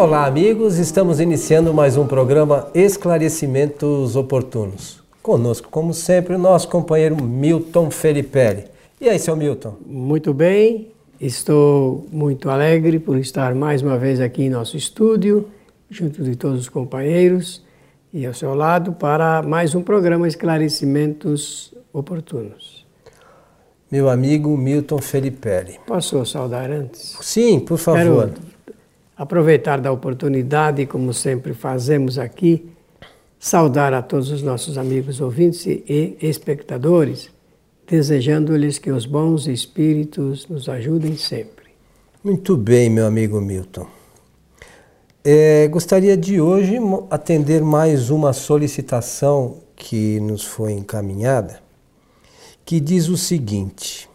Olá, amigos. Estamos iniciando mais um programa Esclarecimentos Oportunos. Conosco, como sempre, o nosso companheiro Milton Felipe. E aí, seu Milton? Muito bem. Estou muito alegre por estar mais uma vez aqui em nosso estúdio, junto de todos os companheiros e ao seu lado para mais um programa Esclarecimentos Oportunos. Meu amigo Milton Felipe. Posso saudar antes? Sim, por favor. Quero aproveitar da oportunidade, como sempre fazemos aqui, saudar a todos os nossos amigos ouvintes e espectadores, desejando-lhes que os bons espíritos nos ajudem sempre. Muito bem, meu amigo Milton. É, gostaria de hoje atender mais uma solicitação que nos foi encaminhada, que diz o seguinte: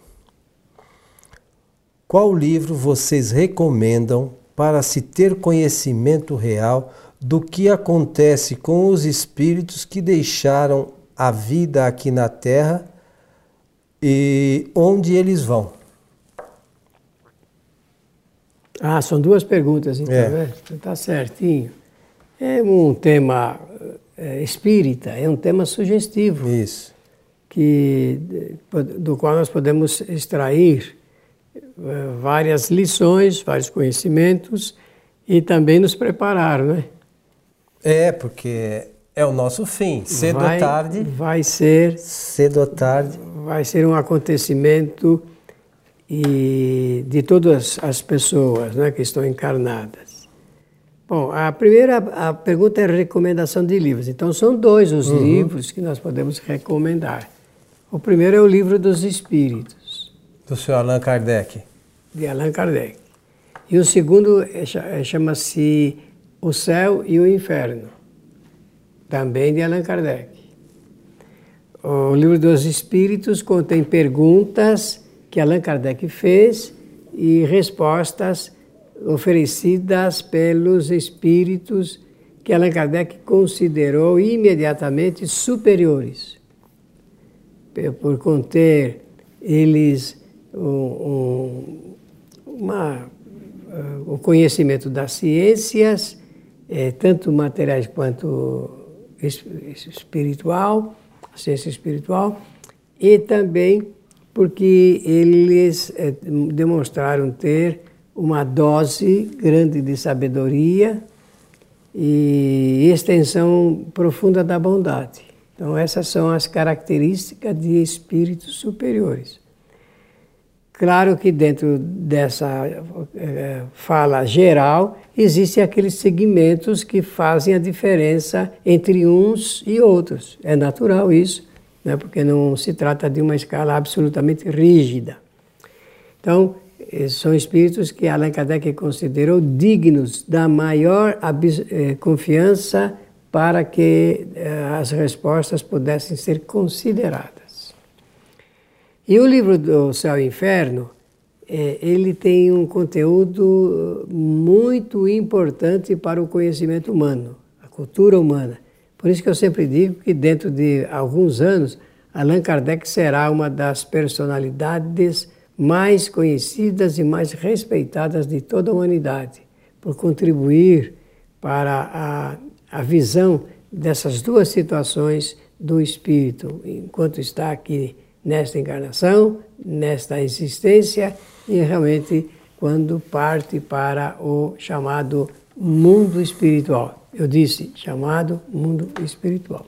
Qual livro vocês recomendam para se ter conhecimento real do que acontece com os espíritos que deixaram a vida aqui na Terra e onde eles vão? Ah, são duas perguntas, então, é. né? Está certinho. É um tema é, espírita, é um tema sugestivo. Isso. Que, do qual nós podemos extrair várias lições, vários conhecimentos e também nos preparar, né? É, porque é o nosso fim. Cedo vai, ou tarde. Vai ser. Cedo ou tarde. Vai ser um acontecimento e de todas as pessoas né, que estão encarnadas. Bom, a primeira a pergunta é recomendação de livros. Então, são dois os uhum. livros que nós podemos recomendar. O primeiro é o Livro dos Espíritos. Do senhor Allan Kardec. De Allan Kardec. E o segundo é, é, chama-se O Céu e o Inferno, também de Allan Kardec. O Livro dos Espíritos contém perguntas que Allan Kardec fez e respostas oferecidas pelos espíritos que Allan Kardec considerou imediatamente superiores, por conter eles um, um, uma, uh, o conhecimento das ciências, eh, tanto materiais quanto espiritual, ciência espiritual, e também porque eles eh, demonstraram ter uma dose grande de sabedoria e extensão profunda da bondade. Então, essas são as características de espíritos superiores. Claro que dentro dessa eh, fala geral, existem aqueles segmentos que fazem a diferença entre uns e outros. É natural isso né? porque não se trata de uma escala absolutamente rígida. Então, eh, são espíritos que Allan Kardec considerou dignos da maior eh, confiança para que as respostas pudessem ser consideradas. E o livro do Céu e Inferno, ele tem um conteúdo muito importante para o conhecimento humano, a cultura humana. Por isso que eu sempre digo que dentro de alguns anos, Allan Kardec será uma das personalidades mais conhecidas e mais respeitadas de toda a humanidade, por contribuir para a, a visão dessas duas situações do espírito, enquanto está aqui nesta encarnação, nesta existência e realmente quando parte para o chamado mundo espiritual. Eu disse chamado mundo espiritual.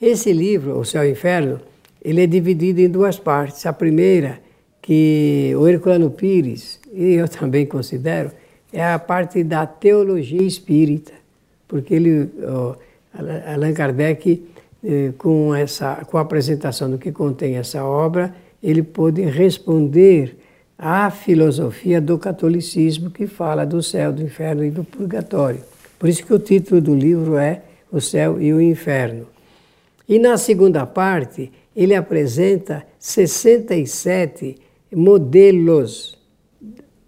Esse livro, O Céu e o Inferno, ele é dividido em duas partes. A primeira, que o Herculano Pires, e eu também considero, é a parte da teologia espírita, porque ele, Allan Kardec, com, essa, com a apresentação do que contém essa obra, ele pôde responder à filosofia do catolicismo que fala do céu, do inferno e do purgatório. Por isso que o título do livro é O Céu e o Inferno. E na segunda parte, ele apresenta 67 modelos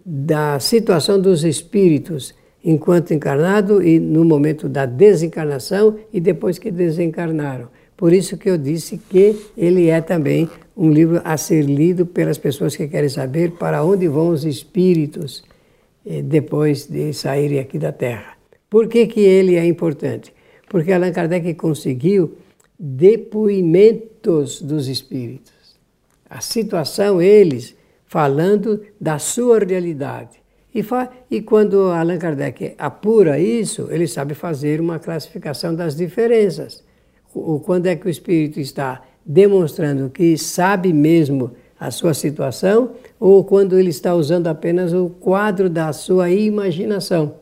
da situação dos espíritos enquanto encarnado e no momento da desencarnação e depois que desencarnaram. Por isso que eu disse que ele é também um livro a ser lido pelas pessoas que querem saber para onde vão os espíritos eh, depois de saírem aqui da Terra. Por que, que ele é importante? Porque Allan Kardec conseguiu depoimentos dos espíritos. A situação, eles falando da sua realidade. E, e quando Allan Kardec apura isso, ele sabe fazer uma classificação das diferenças. O, quando é que o espírito está demonstrando que sabe mesmo a sua situação, ou quando ele está usando apenas o quadro da sua imaginação.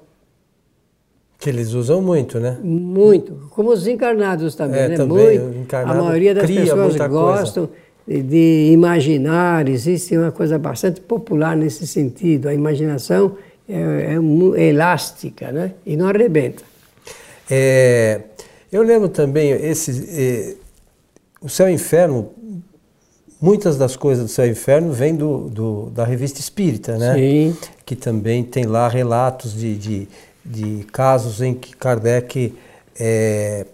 Que eles usam muito, né? Muito. Como os encarnados também, é, né? Também, muito. a maioria das pessoas gostam coisa. De imaginar, existe uma coisa bastante popular nesse sentido. A imaginação é, é, é elástica, né? E não arrebenta. É, eu lembro também, esse, é, o céu e inferno, muitas das coisas do céu e inferno vêm do, do, da revista Espírita, né? Sim. Que também tem lá relatos de, de de casos em que Kardec é,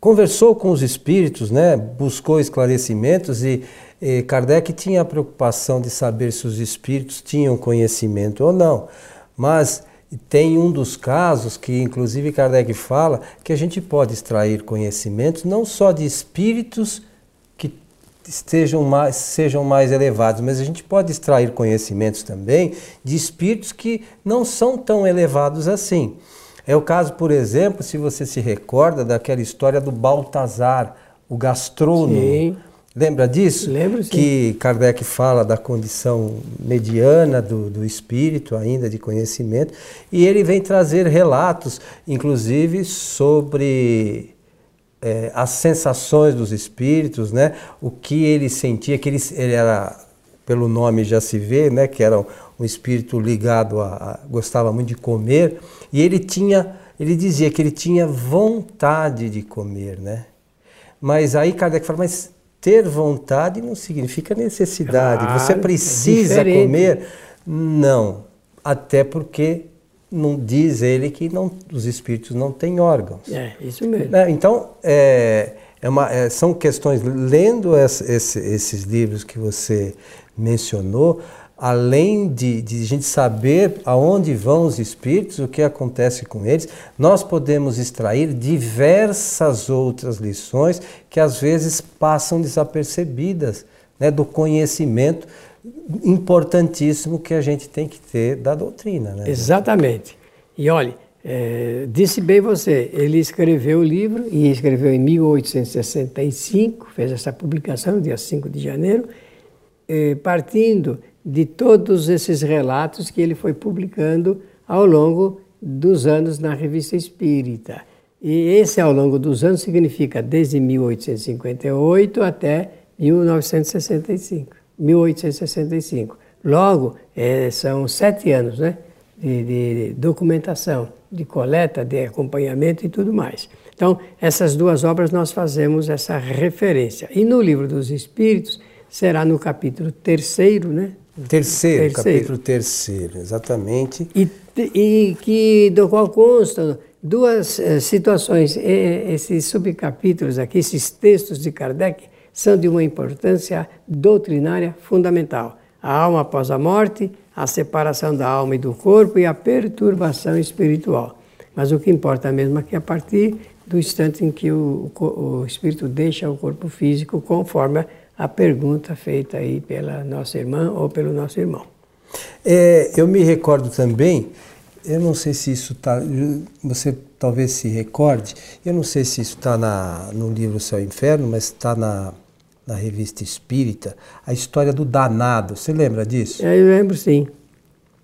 conversou com os espíritos, né, buscou esclarecimentos e, e Kardec tinha a preocupação de saber se os espíritos tinham conhecimento ou não. Mas tem um dos casos que, inclusive, Kardec fala que a gente pode extrair conhecimentos não só de espíritos estejam mais, sejam mais elevados, mas a gente pode extrair conhecimentos também de espíritos que não são tão elevados assim. É o caso, por exemplo, se você se recorda daquela história do Baltazar, o gastrônomo. Sim. Lembra disso? Lembro, sim. Que Kardec fala da condição mediana do, do espírito, ainda de conhecimento, e ele vem trazer relatos, inclusive, sobre é, as sensações dos espíritos, né? O que ele sentia, que ele, ele era, pelo nome já se vê, né? Que era um espírito ligado a, a, gostava muito de comer e ele tinha, ele dizia que ele tinha vontade de comer, né? Mas aí Kardec fala, mas ter vontade não significa necessidade. Claro, Você é precisa é comer? Não, até porque não diz ele que não, os espíritos não têm órgãos. É, isso mesmo. Né? Então, é, é uma, é, são questões, lendo esse, esses livros que você mencionou, além de, de a gente saber aonde vão os espíritos, o que acontece com eles, nós podemos extrair diversas outras lições que às vezes passam desapercebidas né, do conhecimento importantíssimo que a gente tem que ter da doutrina. Né? Exatamente. E olhe, é, disse bem você, ele escreveu o livro, e escreveu em 1865, fez essa publicação, dia 5 de janeiro, é, partindo de todos esses relatos que ele foi publicando ao longo dos anos na Revista Espírita. E esse ao longo dos anos significa desde 1858 até 1965. 1865. Logo, é, são sete anos né, de, de, documentação, de coleta, de acompanhamento e tudo mais. Então, essas duas obras nós fazemos essa referência. E no Livro dos Espíritos, será no capítulo terceiro, né? Terceiro, terceiro. capítulo terceiro, exatamente. E, e que, do qual constam duas eh, situações, esses subcapítulos aqui, esses textos de Kardec, são de uma importância doutrinária fundamental. A alma após a morte, a separação da alma e do corpo e a perturbação espiritual. Mas o que importa mesmo é que a partir do instante em que o, o espírito deixa o corpo físico, conforme a pergunta feita aí pela nossa irmã ou pelo nosso irmão. É, eu me recordo também, eu não sei se isso está, você talvez se recorde, eu não sei se isso está no livro Céu e Inferno, mas está na na revista Espírita, a história do danado. Você lembra disso? É, eu lembro sim.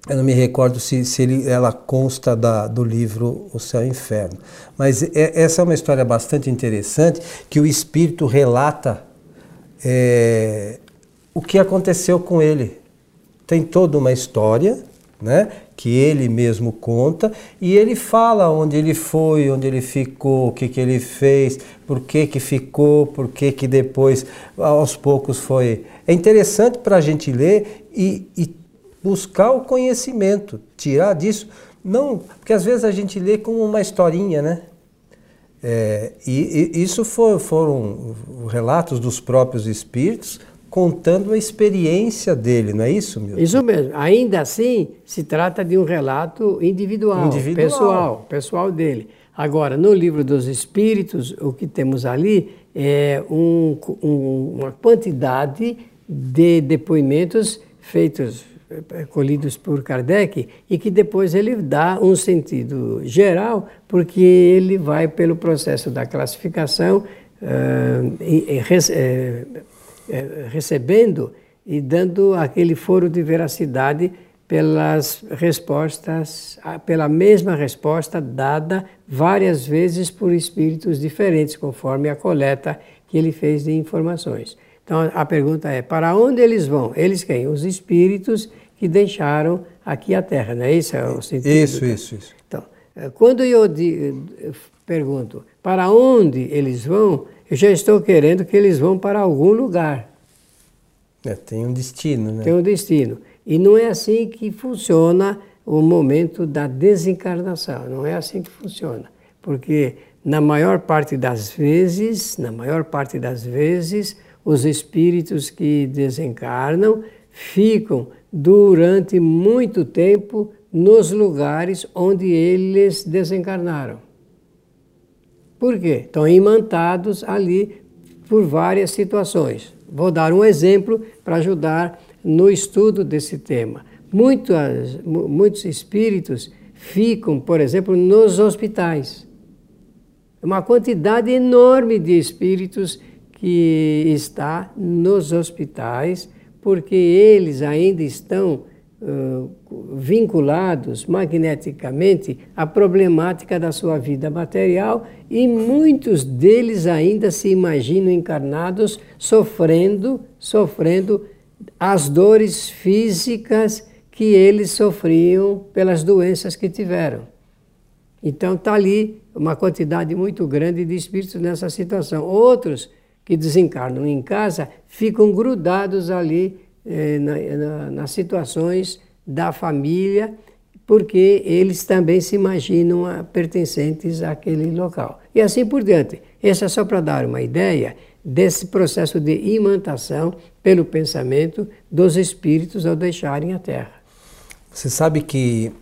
Eu não me recordo se, se ele, ela consta da, do livro O Céu e o Inferno. Mas é, essa é uma história bastante interessante que o Espírito relata é, o que aconteceu com ele. Tem toda uma história né, que ele mesmo conta e ele fala onde ele foi, onde ele ficou, o que, que ele fez, por que, que ficou, por que, que depois aos poucos foi. É interessante para a gente ler e, e, buscar o conhecimento, tirar disso. Não, porque às vezes a gente lê como uma historinha, né? É, e, e, isso for, foram relatos dos próprios espíritos contando a experiência dele, não é isso, Milton? Isso mesmo. Ainda assim, se trata de um relato individual, individual. pessoal, pessoal dele. Agora, no livro dos Espíritos, o que temos ali é um, um, uma quantidade de depoimentos feitos, colhidos por Kardec, e que depois ele dá um sentido geral, porque ele vai pelo processo da classificação, uh, e, e, uh, recebendo e dando aquele foro de veracidade pelas respostas, pela mesma resposta dada várias vezes por espíritos diferentes, conforme a coleta que ele fez de informações. Então a pergunta é: para onde eles vão? Eles quem? Os espíritos que deixaram aqui a Terra, não é isso? É o sentido isso, isso, isso. Então, eh, quando eu pergunto para onde eles vão, eu já estou querendo que eles vão para algum lugar. É, tem um destino, né? Tem um destino. E não é assim que funciona o momento da desencarnação, não é assim que funciona. Porque na maior parte das vezes, na maior parte das vezes, os espíritos que desencarnam ficam durante muito tempo nos lugares onde eles desencarnaram. Por quê? Estão imantados ali por várias situações. Vou dar um exemplo para ajudar no estudo desse tema. Muitos, espíritos ficam, por exemplo, nos hospitais. Uma quantidade enorme de espíritos que está nos hospitais, porque eles ainda estão uh, vinculados magneticamente à problemática da sua vida material e muitos deles ainda se imaginam encarnados sofrendo, sofrendo as dores físicas que eles sofriam pelas doenças que tiveram. Então está ali uma quantidade muito grande de espíritos nessa situação. Outros que desencarnam em casa ficam grudados ali eh, na, na, nas situações da família, porque eles também se imaginam pertencentes àquele local. E assim por diante. Isso é só para dar uma ideia desse processo de imantação pelo pensamento dos espíritos ao deixarem a Terra. Você sabe que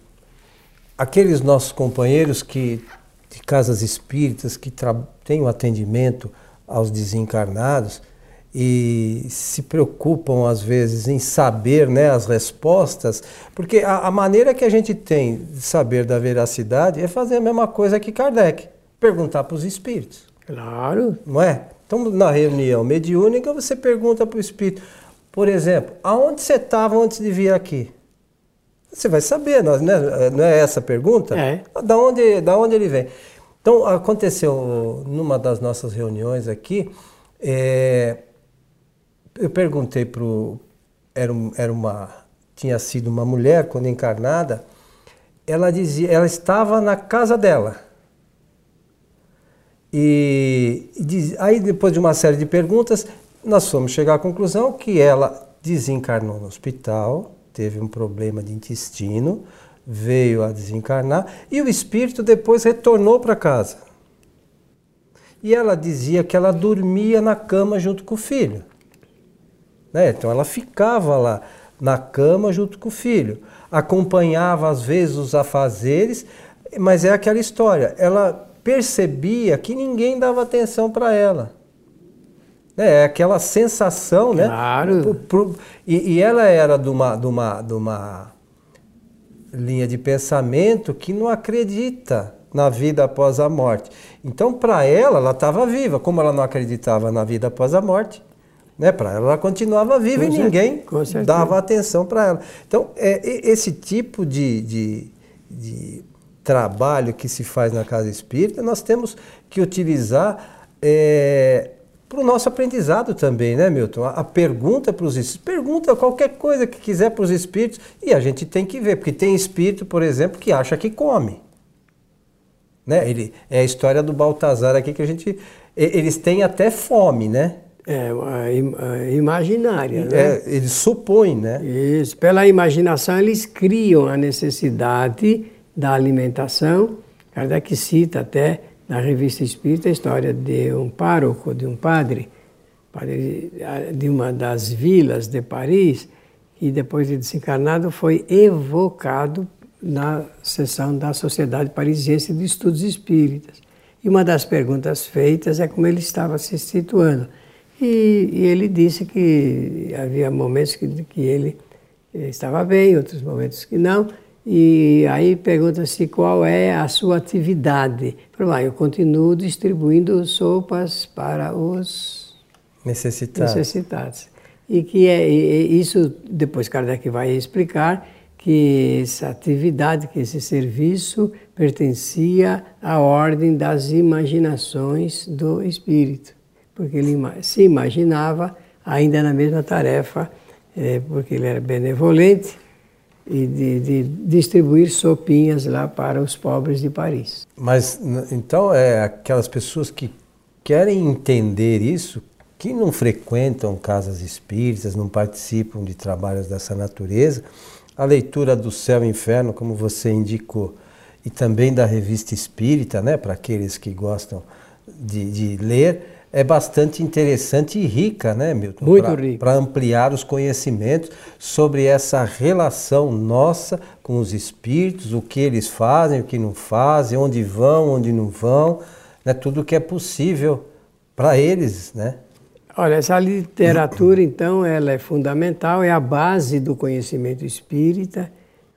aqueles nossos companheiros que de casas espíritas que têm o atendimento aos desencarnados e se preocupam às vezes em saber né, as respostas, porque a, a maneira que a gente tem de saber da veracidade é fazer a mesma coisa que Kardec, perguntar para os espíritos. Claro. Não é? Então, na reunião mediúnica, você pergunta para o espírito, por exemplo, aonde você estava antes de vir aqui? Você vai saber, não é, não é essa a pergunta? É. Da onde, da onde ele vem? Então, aconteceu numa das nossas reuniões aqui, é, eu perguntei para. Era, era uma. Tinha sido uma mulher, quando encarnada, ela dizia, ela estava na casa dela. E, e aí, depois de uma série de perguntas, nós fomos chegar à conclusão que ela desencarnou no hospital, teve um problema de intestino, veio a desencarnar e o espírito depois retornou para casa. E ela dizia que ela dormia na cama junto com o filho. Né? Então ela ficava lá na cama junto com o filho, acompanhava às vezes os afazeres, mas é aquela história. Ela percebia que ninguém dava atenção para ela. É, é aquela sensação, né? Claro. Pro, e, e, ela era de uma, de, uma, de uma linha de pensamento que não acredita na vida após a morte. Então, para ela, ela estava viva. Como ela não acreditava na vida após a morte, né? para ela, ela continuava viva com e ninguém dava atenção para ela. Então, é, esse tipo de, de, de trabalho que se faz na casa espírita, nós temos que utilizar é, para o nosso aprendizado também, né, Milton? A, a pergunta para os espíritos, pergunta qualquer coisa que quiser para os espíritos e a gente tem que ver, porque tem espírito, por exemplo, que acha que come. Né? Ele, é a história do Baltazar aqui que a gente. Eles têm até fome, né? É, imaginária, né? É, eles supõem, né? Isso. Pela imaginação, eles criam a necessidade da alimentação. Kardec cita até na revista Espírita a história de um pároco, de um padre, de uma das vilas de Paris, e depois de desencarnado foi evocado na sessão da Sociedade Parisiense de Estudos Espíritas. E uma das perguntas feitas é como ele estava se situando. E, e ele disse que havia momentos que, que ele estava bem, outros momentos que não. E aí pergunta-se qual é a sua atividade. Ah, eu continuo distribuindo sopas para os necessitados. necessitados. E que é e isso, depois Kardec vai explicar, que essa atividade, que esse serviço pertencia à ordem das imaginações do espírito, porque ele se imaginava ainda na mesma tarefa, é, porque ele era benevolente e de, de, distribuir sopinhas lá para os pobres de Paris. Mas então é aquelas pessoas que querem entender isso, que não frequentam casas espíritas, não participam de trabalhos dessa natureza, a leitura do Céu e Inferno, como você indicou, e também da Revista Espírita, né, para aqueles que gostam de, de, ler, é bastante interessante e rica, né, Milton? Muito pra, rica. Para ampliar os conhecimentos sobre essa relação nossa com os espíritos, o que eles fazem, o que não fazem, onde vão, onde não vão, né, tudo que é possível para eles, né? Olha, essa literatura, então, ela é fundamental, é a base do conhecimento espírita.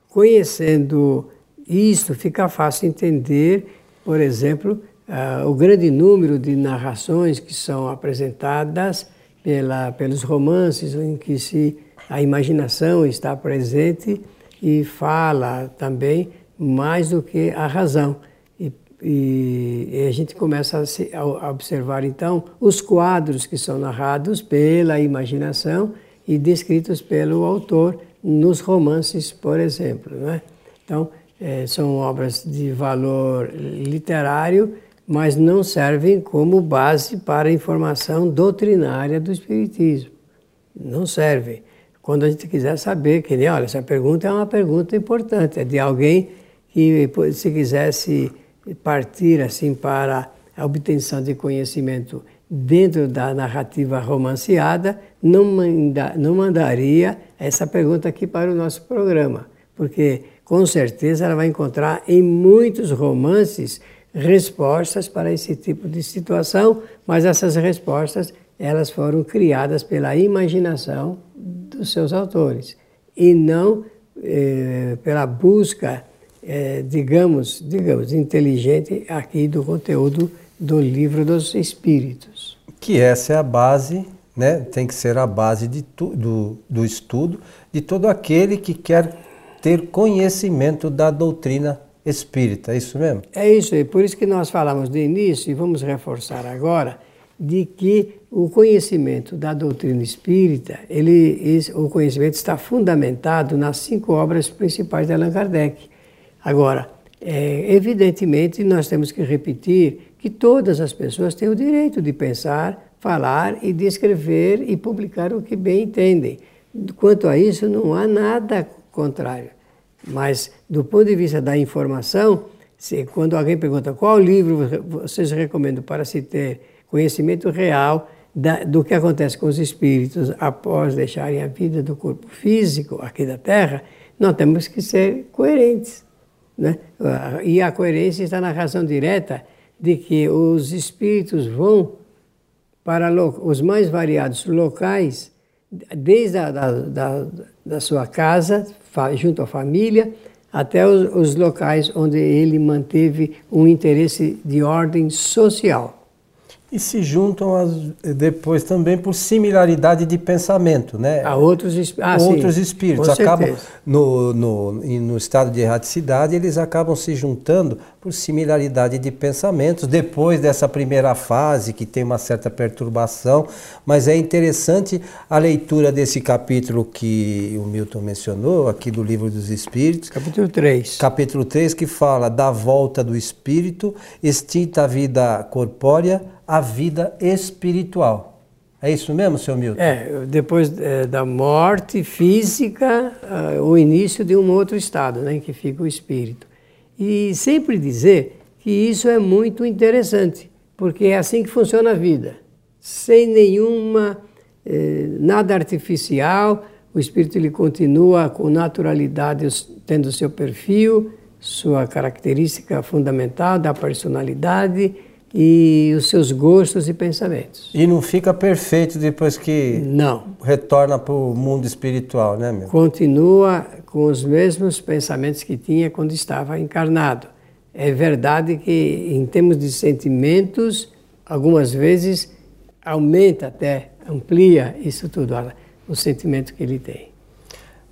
Conhecendo isto, fica fácil entender, por exemplo, uh, o grande número de narrações que são apresentadas pela, pelos romances, em que se, a imaginação está presente e fala também mais do que a razão. E, e a gente começa a, se, a, observar então os quadros que são narrados pela imaginação e descritos pelo autor nos romances, por exemplo. Né? Então, é, são obras de valor literário, mas não servem como base para a informação doutrinária do Espiritismo. Não servem. Quando a gente quiser saber, que nem, olha, essa pergunta é uma pergunta importante, é de alguém que, se quisesse partir assim para a obtenção de conhecimento dentro da narrativa romanceada, não, manda, não mandaria essa pergunta aqui para o nosso programa, porque com certeza ela vai encontrar em muitos romances respostas para esse tipo de situação, mas essas respostas elas foram criadas pela imaginação dos seus autores e não eh, pela busca é, digamos, digamos, inteligente aqui do conteúdo do livro dos Espíritos. Que essa é a base, né? tem que ser a base de tu, do, do estudo de todo aquele que quer ter conhecimento da doutrina espírita, é isso mesmo? É isso, é por isso que nós falamos de início e vamos reforçar agora de que o conhecimento da doutrina espírita, ele, o conhecimento está fundamentado nas cinco obras principais de Allan Kardec. Agora, é, evidentemente, nós temos que repetir que todas as pessoas têm o direito de pensar, falar e descrever e publicar o que bem entendem. Quanto a isso, não há nada contrário. Mas, do ponto de vista da informação, se, quando alguém pergunta qual livro vocês recomendam para se ter conhecimento real da, do que acontece com os espíritos após deixarem a vida do corpo físico aqui da Terra, nós temos que ser coerentes. Né? E a coerência está na razão direta de que os espíritos vão para os mais variados locais, desde a da, da, da sua casa, junto à família, até os, os locais onde ele manteve um interesse de ordem social e se juntam as, depois também por similaridade de pensamento, né? A outros, ah, outros sim, espíritos acabam no, no, no estado de erraticidade eles acabam se juntando por similaridade de pensamentos depois dessa primeira fase que tem uma certa perturbação, mas é interessante a leitura desse capítulo que o Milton mencionou aqui do livro dos Espíritos, capítulo 3. Capítulo 3 que fala da volta do espírito, extinta a vida corpórea a vida espiritual. É isso mesmo, seu Milton? É, depois é, da morte física, uh, o início de um outro estado, né, em que fica o espírito. E sempre dizer que isso é muito interessante, porque é assim que funciona a vida. sem nenhuma eh, nada artificial. O espírito ele continua com naturalidade, tendo seu perfil, sua característica fundamental da personalidade e os seus gostos e pensamentos. E não fica perfeito depois que não retorna para o mundo espiritual, né, meu? Continua com os mesmos pensamentos que tinha quando estava encarnado. É verdade que, em termos de sentimentos, algumas vezes aumenta até, amplia isso tudo, o sentimento que ele tem.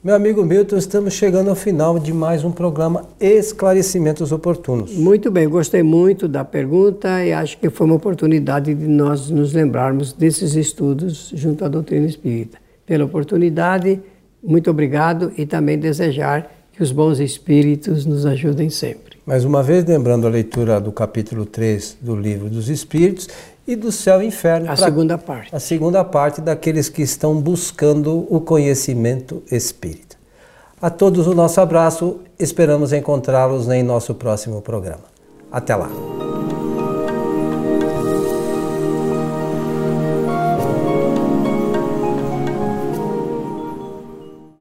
Meu amigo Milton, estamos chegando ao final de mais um programa Esclarecimentos Oportunos. Muito bem, gostei muito da pergunta e acho que foi uma oportunidade de nós nos lembrarmos desses estudos junto à doutrina espírita. Pela oportunidade, muito obrigado e também desejar que os bons espíritos nos ajudem sempre. Mais uma vez, lembrando a leitura do capítulo 3 do Livro dos Espíritos e do Céu e Inferno. A segunda parte. A segunda parte daqueles que estão buscando o conhecimento espírita. A todos o nosso abraço, esperamos encontrá-los em nosso próximo programa. Até lá.